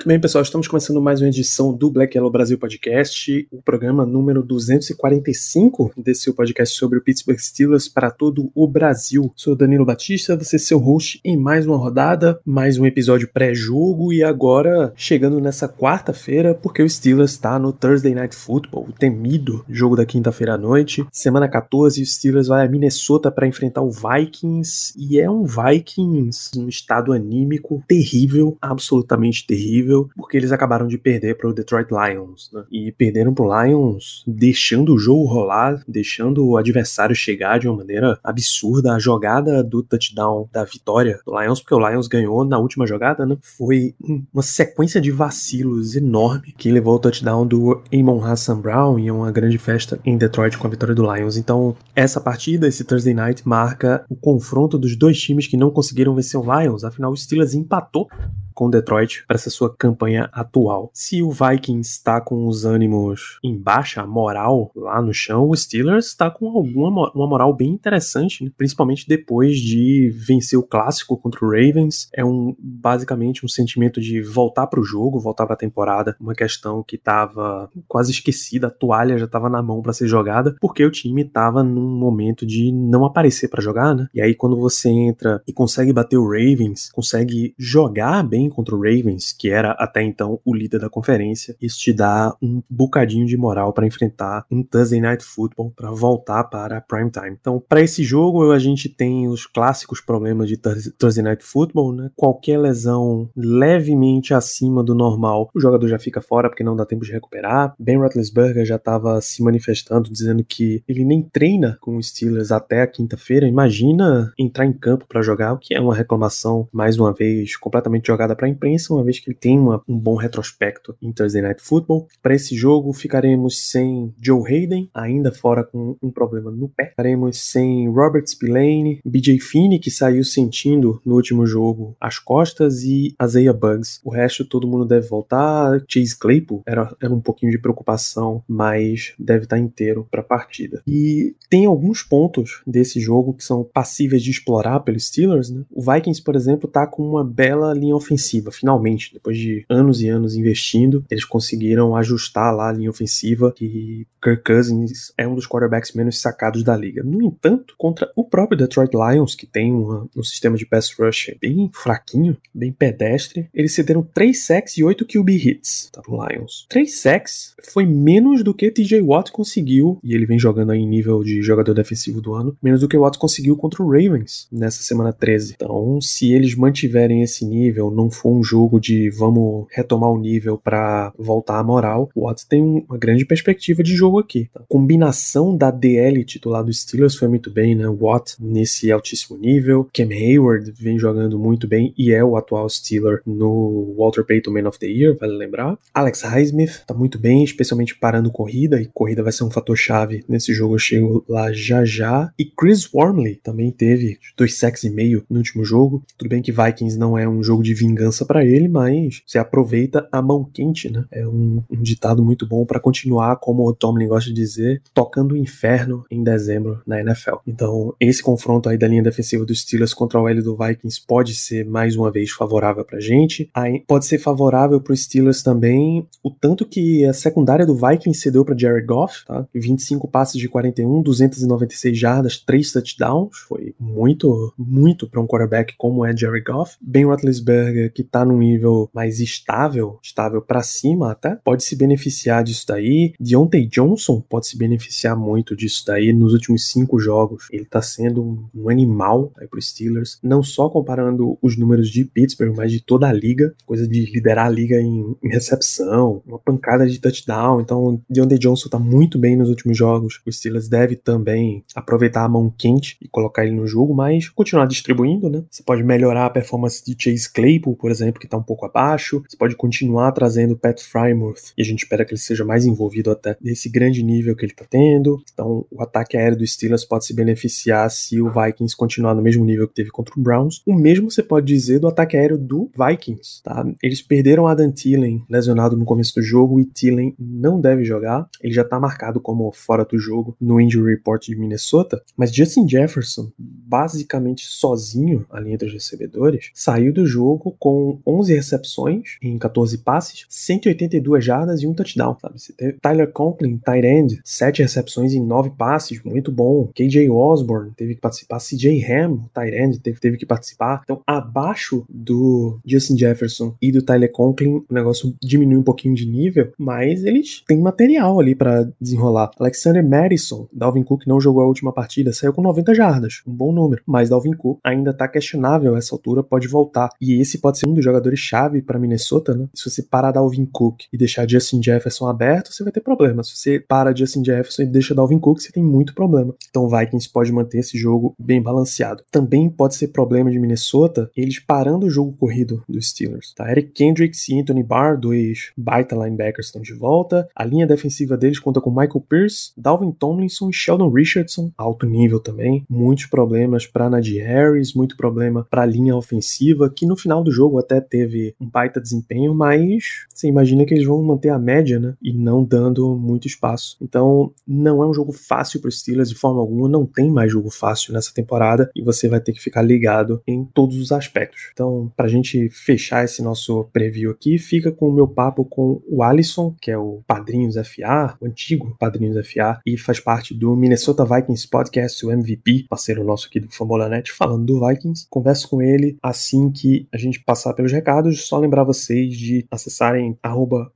Muito bem, pessoal, estamos começando mais uma edição do Black Yellow Brasil Podcast, o programa número 245 desse podcast sobre o Pittsburgh Steelers para todo o Brasil. Sou Danilo Batista, você é seu host em mais uma rodada, mais um episódio pré-jogo e agora chegando nessa quarta-feira, porque o Steelers está no Thursday Night Football, o temido jogo da quinta-feira à noite. Semana 14, o Steelers vai a Minnesota para enfrentar o Vikings e é um Vikings no estado anímico terrível, absolutamente terrível porque eles acabaram de perder para o Detroit Lions, né? E perderam para o Lions deixando o jogo rolar, deixando o adversário chegar de uma maneira absurda. A jogada do touchdown da vitória do Lions, porque o Lions ganhou na última jogada, né? Foi uma sequência de vacilos enorme que levou ao touchdown do Amon Hassan Brown e uma grande festa em Detroit com a vitória do Lions. Então, essa partida, esse Thursday Night, marca o confronto dos dois times que não conseguiram vencer o Lions. Afinal, o Steelers empatou com Detroit para essa sua campanha atual. Se o Vikings está com os ânimos em baixa, moral lá no chão, o Steelers está com alguma uma moral bem interessante, né? principalmente depois de vencer o clássico contra o Ravens. É um basicamente um sentimento de voltar para o jogo, voltar para a temporada, uma questão que estava quase esquecida, a toalha já estava na mão para ser jogada, porque o time estava num momento de não aparecer para jogar, né? E aí quando você entra e consegue bater o Ravens, consegue jogar bem contra o Ravens, que era até então o líder da conferência, isso te dá um bocadinho de moral para enfrentar um Thursday Night Football para voltar para prime time. Então, para esse jogo, a gente tem os clássicos problemas de Thursday Night Football, né? Qualquer lesão levemente acima do normal, o jogador já fica fora porque não dá tempo de recuperar. Ben Roethlisberger já estava se manifestando dizendo que ele nem treina com os Steelers até a quinta-feira. Imagina entrar em campo para jogar, o que é uma reclamação mais uma vez completamente jogada para a imprensa, uma vez que ele tem uma, um bom retrospecto em Thursday Night Football. Para esse jogo, ficaremos sem Joe Hayden, ainda fora com um problema no pé. Ficaremos sem Robert Spillane, BJ Finney, que saiu sentindo no último jogo as costas, e Isaiah Bugs. O resto todo mundo deve voltar. Chase Claypool era, era um pouquinho de preocupação, mas deve estar inteiro para a partida. E tem alguns pontos desse jogo que são passíveis de explorar pelos Steelers. Né? O Vikings, por exemplo, está com uma bela linha ofensiva. Finalmente, depois de anos e anos investindo, eles conseguiram ajustar lá a linha ofensiva e Kirk Cousins é um dos quarterbacks menos sacados da liga. No entanto, contra o próprio Detroit Lions, que tem uma, um sistema de pass rush bem fraquinho, bem pedestre, eles cederam 3 sacks e 8 QB hits tá, pro Lions. 3 sacks foi menos do que TJ Watt conseguiu, e ele vem jogando aí em nível de jogador defensivo do ano, menos do que o Watt conseguiu contra o Ravens nessa semana 13. Então, se eles mantiverem esse nível, não for um jogo de vamos retomar o nível para voltar à moral, o Watts tem uma grande perspectiva de jogo aqui. A combinação da DL titular do Steelers foi muito bem, né? Watt nesse altíssimo nível, Cam Hayward vem jogando muito bem e é o atual Steeler no Walter Payton Man of the Year, vale lembrar. Alex Highsmith tá muito bem, especialmente parando corrida, e corrida vai ser um fator chave nesse jogo, eu chego lá já já. E Chris Wormley também teve dois sacks e meio no último jogo. Tudo bem que Vikings não é um jogo de vingança para ele, mas você aproveita a mão quente, né? É um, um ditado muito bom para continuar, como o Tomlin gosta de dizer, tocando o inferno em dezembro na NFL. Então, esse confronto aí da linha defensiva dos Steelers contra o L do Vikings pode ser mais uma vez favorável pra gente. Aí pode ser favorável pro Steelers também o tanto que a secundária do Vikings cedeu para Jared Goff, tá? 25 passes de 41, 296 jardas, 3 touchdowns. Foi muito, muito para um quarterback como é Jared Goff. Ben Roethlisberger que tá num nível mais estável, estável para cima até, pode se beneficiar disso daí. Deontay Johnson pode se beneficiar muito disso daí nos últimos cinco jogos. Ele tá sendo um animal aí pro Steelers, não só comparando os números de Pittsburgh, mas de toda a liga, coisa de liderar a liga em, em recepção, uma pancada de touchdown. Então, Deontay Johnson tá muito bem nos últimos jogos. O Steelers deve também aproveitar a mão quente e colocar ele no jogo, mas continuar distribuindo, né? Você pode melhorar a performance de Chase Claypool, por exemplo, que está um pouco abaixo. Baixo. Você pode continuar trazendo Pat Frymouth e a gente espera que ele seja mais envolvido até nesse grande nível que ele tá tendo. Então, o ataque aéreo do Steelers pode se beneficiar se o Vikings continuar no mesmo nível que teve contra o Browns. O mesmo você pode dizer do ataque aéreo do Vikings, tá? Eles perderam Adam Thielen lesionado no começo do jogo e Thielen não deve jogar. Ele já tá marcado como fora do jogo no injury report de Minnesota, mas Justin Jefferson, basicamente sozinho ali entre os recebedores, saiu do jogo com 11 recepções em 14 passes, 182 jardas e um touchdown, sabe? Você teve Tyler Conklin, tight end, 7 recepções em 9 passes, muito bom. KJ Osborne teve que participar, CJ Ham, tight end, teve, teve que participar. Então, abaixo do Justin Jefferson e do Tyler Conklin, o negócio diminui um pouquinho de nível, mas eles têm material ali para desenrolar. Alexander Madison, Dalvin Cook não jogou a última partida, saiu com 90 jardas, um bom número, mas Dalvin Cook ainda tá questionável essa altura, pode voltar. E esse pode ser um dos jogadores-chave para Minnesota, né? Se você parar Dalvin Cook e deixar Justin Jefferson aberto, você vai ter problema. Se você para Justin Jefferson e deixa Dalvin Cook, você tem muito problema. Então Vikings pode manter esse jogo bem balanceado. Também pode ser problema de Minnesota eles parando o jogo corrido dos Steelers. Tá? Eric Kendricks e Anthony Barr, dois baita linebackers, estão de volta. A linha defensiva deles conta com Michael Pierce, Dalvin Tomlinson e Sheldon Richardson, alto nível também. Muitos problemas para Najee Harris, muito problema para a linha ofensiva, que no final do jogo até teve um baita desempenho, mas você imagina que eles vão manter a média, né? E não dando muito espaço. Então, não é um jogo fácil para os Steelers de forma alguma, não tem mais jogo fácil nessa temporada e você vai ter que ficar ligado em todos os aspectos. Então, para a gente fechar esse nosso preview aqui, fica com o meu papo com o Alisson, que é o Padrinhos FA, o antigo Padrinhos FA, e faz parte do Minnesota Vikings Podcast, o MVP, parceiro nosso aqui do Famolanet, falando do Vikings. Converso com ele assim que a gente passar pelos recados. Só lembrar vocês de acessarem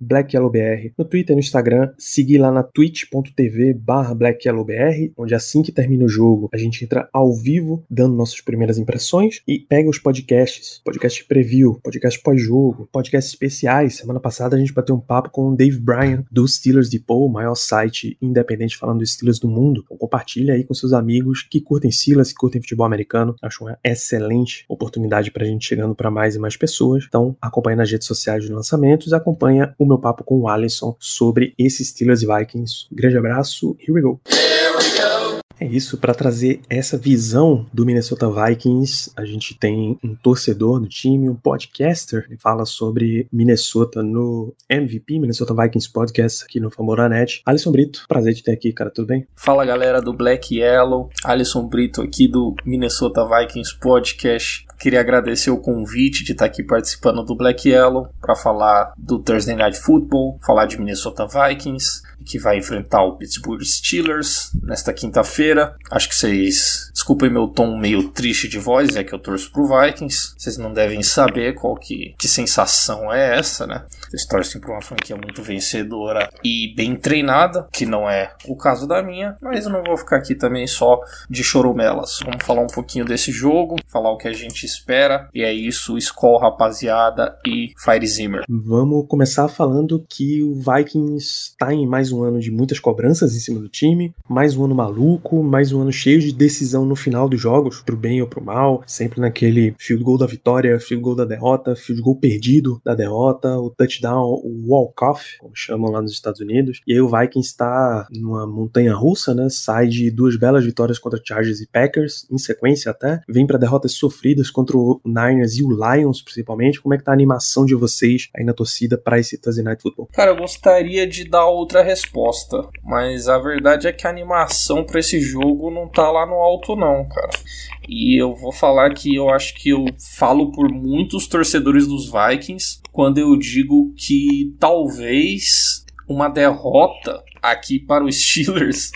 BlackYellowBR no Twitter e no Instagram, seguir lá na twitch.tv barra BlackYellowBR, onde assim que termina o jogo, a gente entra ao vivo, dando nossas primeiras impressões e pega os podcasts, podcast preview, podcast pós-jogo, podcasts especiais. Semana passada a gente bateu um papo com o Dave Bryan, do Steelers Depot, o maior site independente falando dos Steelers do mundo. Então compartilha aí com seus amigos que curtem Steelers, que curtem futebol americano. Acho uma excelente oportunidade pra gente chegando para mais e mais pessoas. Então acompanha nas redes sociais de lançamentos, acompanha o meu papo com o Alisson sobre esses Steelers e Vikings. Grande abraço, here we go. Here we go. É isso, para trazer essa visão do Minnesota Vikings, a gente tem um torcedor do time, um podcaster, que fala sobre Minnesota no MVP, Minnesota Vikings Podcast, aqui no Famoranet. Alisson Brito, prazer de ter aqui, cara, tudo bem? Fala galera do Black Yellow, Alisson Brito aqui do Minnesota Vikings Podcast. Queria agradecer o convite de estar aqui participando do Black Yellow para falar do Thursday Night Football, falar de Minnesota Vikings que vai enfrentar o Pittsburgh Steelers nesta quinta-feira. Acho que vocês. Desculpem meu tom meio triste de voz, é que eu torço pro Vikings. Vocês não devem saber qual que, que sensação é essa, né? Vocês torcem pra uma franquia muito vencedora e bem treinada, que não é o caso da minha, mas eu não vou ficar aqui também só de choromelas. Vamos falar um pouquinho desse jogo, falar o que a gente espera, e é isso, Skull, rapaziada, e Fire Zimmer. Vamos começar falando que o Vikings tá em mais um ano de muitas cobranças em cima do time, mais um ano maluco, mais um ano cheio de decisão no final dos jogos, pro bem ou pro mal, sempre naquele field goal da vitória, field goal da derrota, field goal perdido da derrota, o touchdown, o walk-off, como chamam lá nos Estados Unidos. E aí o Vikings está numa montanha russa, né? Sai de duas belas vitórias contra Chargers e Packers, em sequência até, vem para derrotas sofridas contra o Niners e o Lions, principalmente. Como é que tá a animação de vocês aí na torcida para esse Thursday Night Football? Cara, eu gostaria de dar outra resposta, mas a verdade é que a animação para esse jogo não tá lá no alto não, cara. E eu vou falar que eu acho que eu falo por muitos torcedores dos Vikings quando eu digo que talvez uma derrota aqui para os Steelers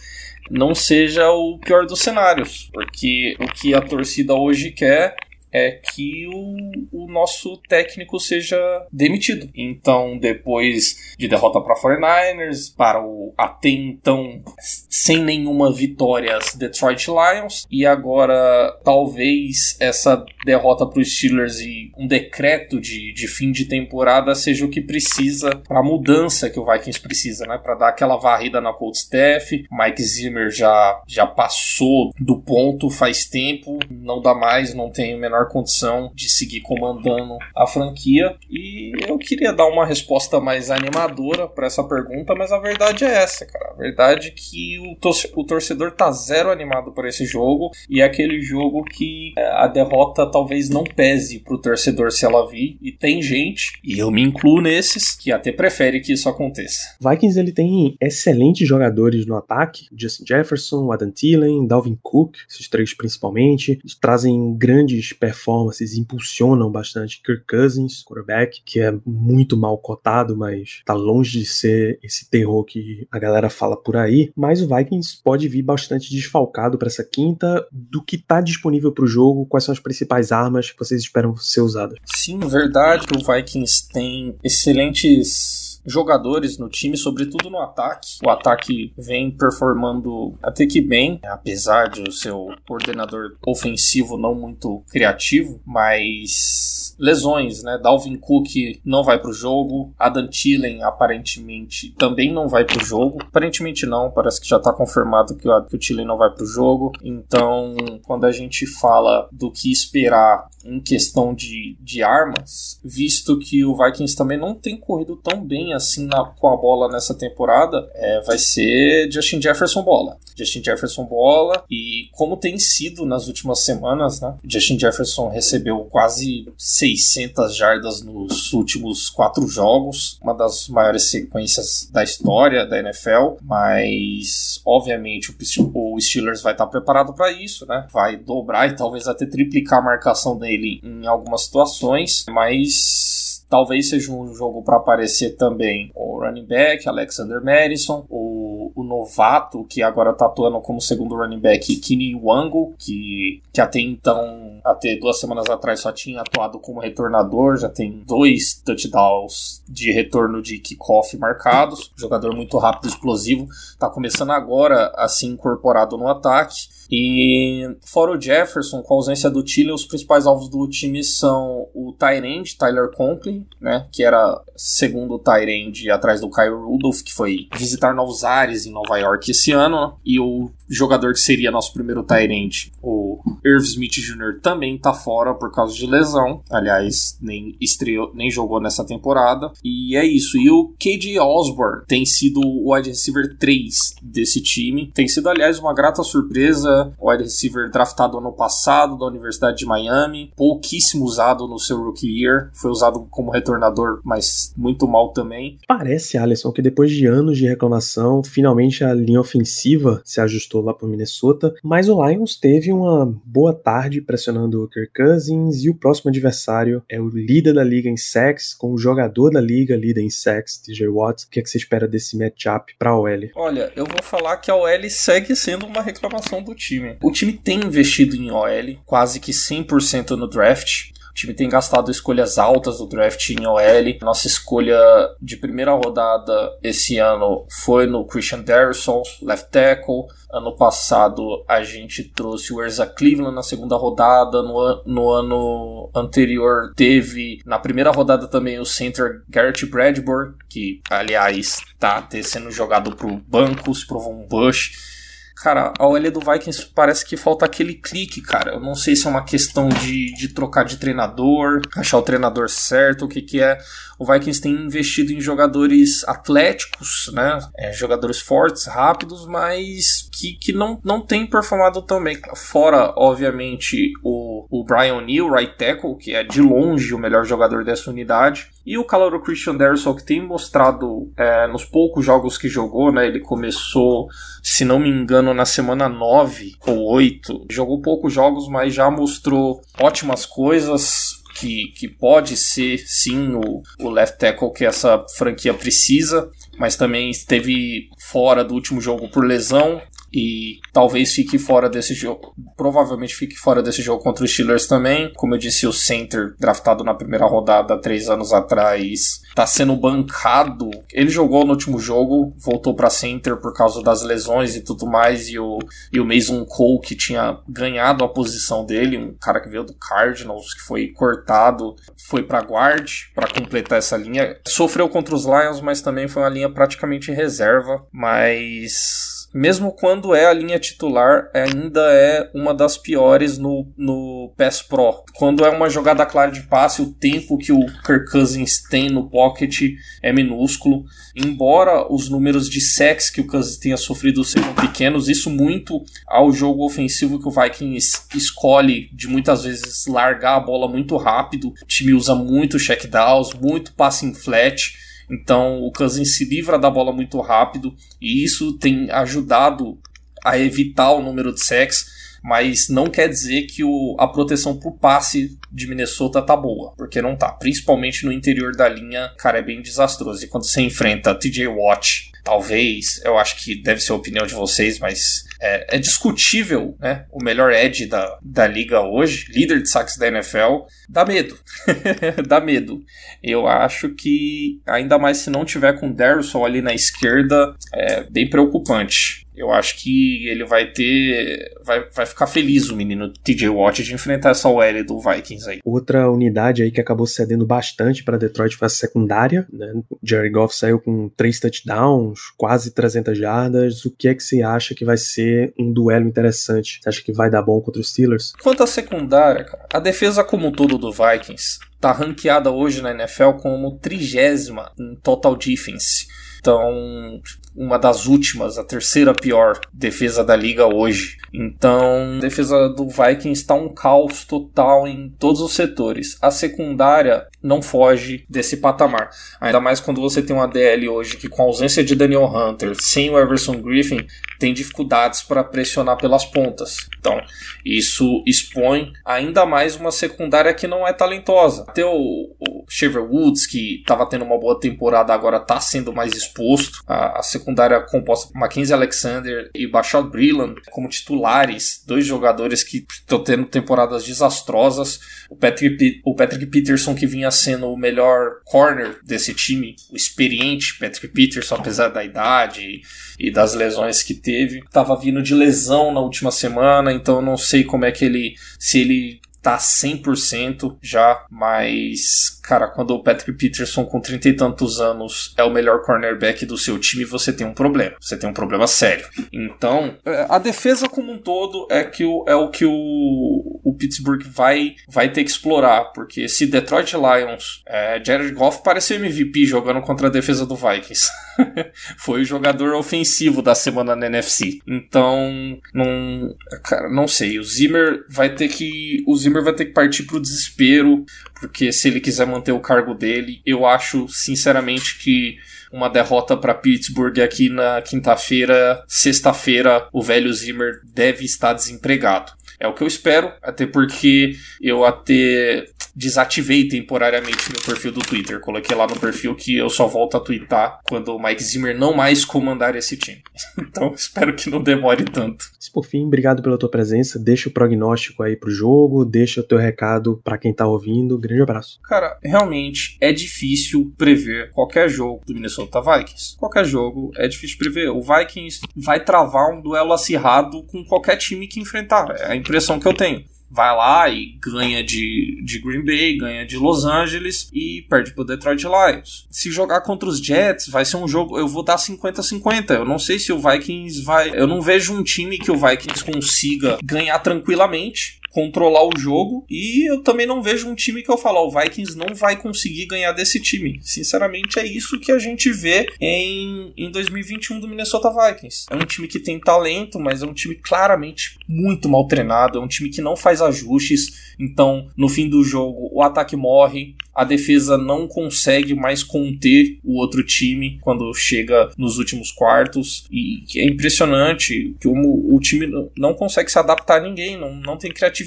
não seja o pior dos cenários, porque o que a torcida hoje quer é que o, o nosso técnico seja demitido. Então, depois de derrota para 49ers, para o até então sem nenhuma vitória Detroit Lions, e agora talvez essa derrota para os Steelers e um decreto de, de fim de temporada seja o que precisa para a mudança que o Vikings precisa, né? Para dar aquela varrida na cold staff. Mike Zimmer já, já passou do ponto faz tempo, não dá mais, não tem o menor condição de seguir comandando a franquia. E eu queria dar uma resposta mais animadora para essa pergunta, mas a verdade é essa, cara. A verdade é que o, tor o torcedor tá zero animado por esse jogo e é aquele jogo que é, a derrota talvez não pese pro torcedor se ela vir. E tem gente, e eu me incluo nesses, que até prefere que isso aconteça. Vikings ele tem excelentes jogadores no ataque: Justin Jefferson, Adam Thielen, Dalvin Cook, esses três principalmente, eles trazem grandes performances, impulsionam bastante Kirk Cousins, quarterback, que é muito mal cotado, mas tá longe de ser esse terror que a galera fala por aí. Mas o Vikings pode vir bastante desfalcado para essa quinta do que tá disponível para o jogo, quais são as principais armas que vocês esperam ser usadas. Sim, verdade. O Vikings tem excelentes jogadores no time, sobretudo no ataque. O ataque vem performando até que bem, apesar de o seu coordenador ofensivo não muito criativo, mas lesões, né? Dalvin Cook não vai para o jogo, Adam Thielen aparentemente também não vai para o jogo. Aparentemente não, parece que já está confirmado que o, Thielen não vai para o jogo. Então, quando a gente fala do que esperar em questão de, de armas, visto que o Vikings também não tem corrido tão bem assim na, com a bola nessa temporada, é, vai ser Justin Jefferson bola. Justin Jefferson bola e como tem sido nas últimas semanas, né? Justin Jefferson recebeu quase 600 jardas nos últimos quatro jogos, uma das maiores sequências da história da NFL, mas obviamente o, Steelers vai estar preparado para isso, né? Vai dobrar e talvez até triplicar a marcação dele em algumas situações, mas Talvez seja um jogo para aparecer também o running back, Alexander Madison, o, o novato que agora está atuando como segundo running back, Kini Wango, que, que até então, até duas semanas atrás, só tinha atuado como retornador, já tem dois touchdowns de retorno de kickoff marcados. Jogador muito rápido explosivo, está começando agora a ser incorporado no ataque. E fora o Jefferson, com a ausência do Tiller, os principais alvos do time são o Tyrande, Tyler Conklin, né, que era segundo Tyrande atrás do Kyle Rudolph, que foi visitar novos ares em Nova York esse ano, e o jogador que seria nosso primeiro Tyrande, o Irv Smith Jr., também está fora por causa de lesão. Aliás, nem estreou, nem jogou nessa temporada. E é isso. E o KJ Osborne tem sido o wide receiver 3 desse time. Tem sido, aliás, uma grata surpresa o wide receiver draftado ano passado da Universidade de Miami, pouquíssimo usado no seu rookie year, foi usado como retornador, mas muito mal também. Parece, Alisson, que depois de anos de reclamação, finalmente a linha ofensiva se ajustou lá para Minnesota, mas o Lions teve uma boa tarde pressionando o Kirk Cousins e o próximo adversário é o líder da liga em sacks, com o jogador da liga líder em sacks, TJ Watts. O que, é que você espera desse matchup para a OL? Olha, eu vou falar que a OL segue sendo uma reclamação do time. O time tem investido em OL, quase que 100% no draft. O time tem gastado escolhas altas do draft em OL. Nossa escolha de primeira rodada esse ano foi no Christian Darrison, left tackle. Ano passado a gente trouxe o Erza Cleveland na segunda rodada. No, no ano anterior teve na primeira rodada também o center Garrett Bradbury, que aliás está sendo jogado pro banco, se provou um Bush Cara, a OL do Vikings parece que falta aquele clique, cara. Eu não sei se é uma questão de, de trocar de treinador, achar o treinador certo, o que que é. O Vikings tem investido em jogadores atléticos, né? É, jogadores fortes, rápidos, mas que, que não, não tem performado tão bem. Fora, obviamente, o, o Brian Neal, right tackle, que é de longe o melhor jogador dessa unidade. E o calor Christian Derrisson, que tem mostrado é, nos poucos jogos que jogou, né? Ele começou, se não me engano, na semana 9 ou 8. Jogou poucos jogos, mas já mostrou ótimas coisas. Que, que pode ser sim o, o left tackle que essa franquia precisa, mas também esteve fora do último jogo por lesão e talvez fique fora desse jogo. Provavelmente fique fora desse jogo contra os Steelers também. Como eu disse, o center draftado na primeira rodada três anos atrás está sendo bancado. Ele jogou no último jogo, voltou para center por causa das lesões e tudo mais. E o, e o Mason Cole, que tinha ganhado a posição dele, um cara que veio do Cardinals, que foi cortado, foi para guard para completar essa linha. Sofreu contra os Lions, mas também foi uma linha praticamente reserva. Mas mesmo quando é a linha titular, ainda é uma das piores no, no PES Pro. Quando é uma jogada clara de passe, o tempo que o Kirk Cousins tem no pocket é minúsculo. Embora os números de sacks que o Cousins tenha sofrido sejam pequenos, isso muito ao jogo ofensivo que o Vikings escolhe de muitas vezes largar a bola muito rápido. O time usa muito checkdowns, muito passing flat. Então o Cousins se livra da bola muito rápido e isso tem ajudado a evitar o número de sacks mas não quer dizer que o, a proteção pro passe de Minnesota tá boa, porque não tá. Principalmente no interior da linha, cara, é bem desastroso. E quando você enfrenta TJ Watt, talvez, eu acho que deve ser a opinião de vocês, mas é, é, discutível, né? O melhor edge da, da liga hoje, líder de saques da NFL, dá medo. dá medo. Eu acho que, ainda mais se não tiver com o Darrison ali na esquerda, é bem preocupante. Eu acho que ele vai ter. Vai, vai ficar feliz o menino TJ Watt de enfrentar essa OL do Vikings aí. Outra unidade aí que acabou cedendo bastante para Detroit foi a secundária. Né? Jerry Goff saiu com três touchdowns, quase 300 jardas. O que é que você acha que vai ser um duelo interessante? Você acha que vai dar bom contra os Steelers? Quanto à secundária, cara, a defesa como um todo do Vikings tá ranqueada hoje na NFL como trigésima em total defense. Então, uma das últimas, a terceira pior defesa da liga hoje. Então, a defesa do Vikings está um caos total em todos os setores. A secundária não foge desse patamar. Ainda mais quando você tem uma DL hoje que, com a ausência de Daniel Hunter, sem o Everson Griffin, tem dificuldades para pressionar pelas pontas. Então, isso expõe ainda mais uma secundária que não é talentosa. Até o, o Shaver Woods, que estava tendo uma boa temporada, agora está sendo mais exposto. A, a secundária composta por Mackenzie Alexander e Bashad Breland como titulares, dois jogadores que estão tendo temporadas desastrosas. O Patrick, o Patrick Peterson, que vinha sendo o melhor corner desse time, o experiente Patrick Peterson, apesar da idade e das lesões que teve. Tava vindo de lesão na última semana, então não sei como é que ele. se ele tá 100% já, mas, cara, quando o Patrick Peterson com 30 e tantos anos é o melhor cornerback do seu time, você tem um problema. Você tem um problema sério. Então, é, a defesa como um todo é, que o, é o que o, o Pittsburgh vai, vai ter que explorar, porque se Detroit Lions, é, Jared Goff pareceu MVP jogando contra a defesa do Vikings. Foi o jogador ofensivo da semana na NFC. Então, não, cara, não sei. O Zimmer vai ter que. O Zimmer vai ter que partir pro desespero, porque se ele quiser manter o cargo dele, eu acho sinceramente que uma derrota para Pittsburgh aqui na quinta-feira, sexta-feira, o velho Zimmer deve estar desempregado. É o que eu espero, até porque eu até desativei temporariamente meu perfil do Twitter. Coloquei lá no perfil que eu só volto a twittar quando o Mike Zimmer não mais comandar esse time. então espero que não demore tanto. Por fim, obrigado pela tua presença. Deixa o prognóstico aí pro jogo, deixa o teu recado para quem tá ouvindo. Grande abraço. Cara, realmente é difícil prever qualquer jogo do Minnesota Vikings. Qualquer jogo é difícil prever. O Vikings vai travar um duelo acirrado com qualquer time que enfrentar. É a impressão que eu tenho vai lá e ganha de, de Green Bay, ganha de Los Angeles e perde pro Detroit Lions. Se jogar contra os Jets, vai ser um jogo. Eu vou dar 50-50. Eu não sei se o Vikings vai. Eu não vejo um time que o Vikings consiga ganhar tranquilamente controlar o jogo. E eu também não vejo um time que eu falo, o Vikings não vai conseguir ganhar desse time. Sinceramente, é isso que a gente vê em, em 2021 do Minnesota Vikings. É um time que tem talento, mas é um time claramente muito mal treinado. É um time que não faz ajustes. Então, no fim do jogo, o ataque morre, a defesa não consegue mais conter o outro time quando chega nos últimos quartos. E é impressionante que o, o time não consegue se adaptar a ninguém, não, não tem criatividade.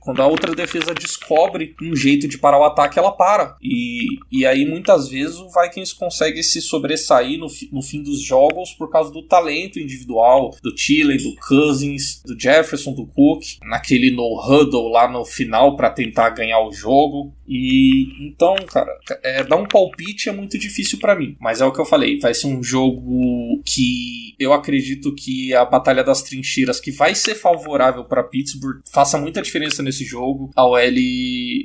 Quando a outra defesa descobre um jeito de parar o ataque, ela para. E, e aí muitas vezes o Vikings consegue se sobressair no, no fim dos jogos por causa do talento individual do Thielen, do Cousins, do Jefferson, do Cook, naquele no-huddle lá no final para tentar ganhar o jogo. E então, cara, é, dar um palpite é muito difícil para mim. Mas é o que eu falei, vai ser um jogo que eu acredito que a Batalha das Trincheiras, que vai ser favorável para Pittsburgh, faça muita diferença nesse jogo. A OL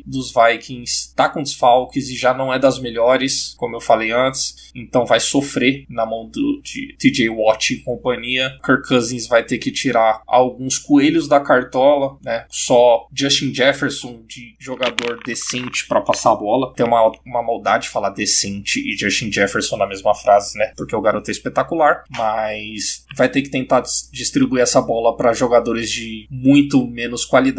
dos Vikings tá com desfalques e já não é das melhores, como eu falei antes, então vai sofrer na mão do, de TJ Watt e companhia. Kirk Cousins vai ter que tirar alguns coelhos da cartola, né? Só Justin Jefferson de jogador decente para passar a bola. Tem uma, uma maldade falar decente e Justin Jefferson na mesma frase, né? Porque o garoto é espetacular, mas vai ter que tentar distribuir essa bola para jogadores de muito menos qualidade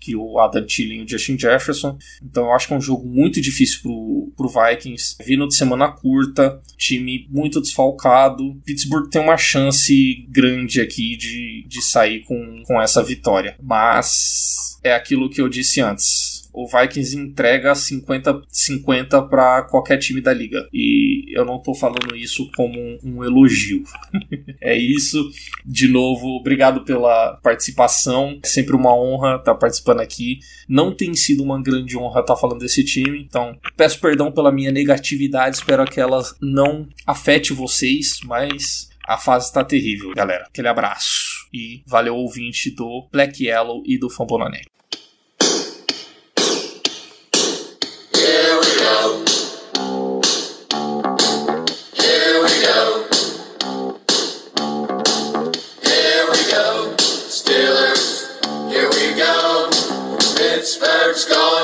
que o Adam Thielen e o Justin Jefferson. Então eu acho que é um jogo muito difícil pro, pro Vikings. Vindo de semana curta, time muito desfalcado. Pittsburgh tem uma chance grande aqui de, de sair com, com essa vitória. Mas é aquilo que eu disse antes o Vikings entrega 50-50 para qualquer time da liga. E eu não tô falando isso como um, um elogio. é isso. De novo, obrigado pela participação. É sempre uma honra estar tá participando aqui. Não tem sido uma grande honra estar tá falando desse time, então peço perdão pela minha negatividade. Espero que ela não afete vocês, mas a fase está terrível, galera. Aquele abraço. E valeu ouvinte do Black Yellow e do Fambonanet.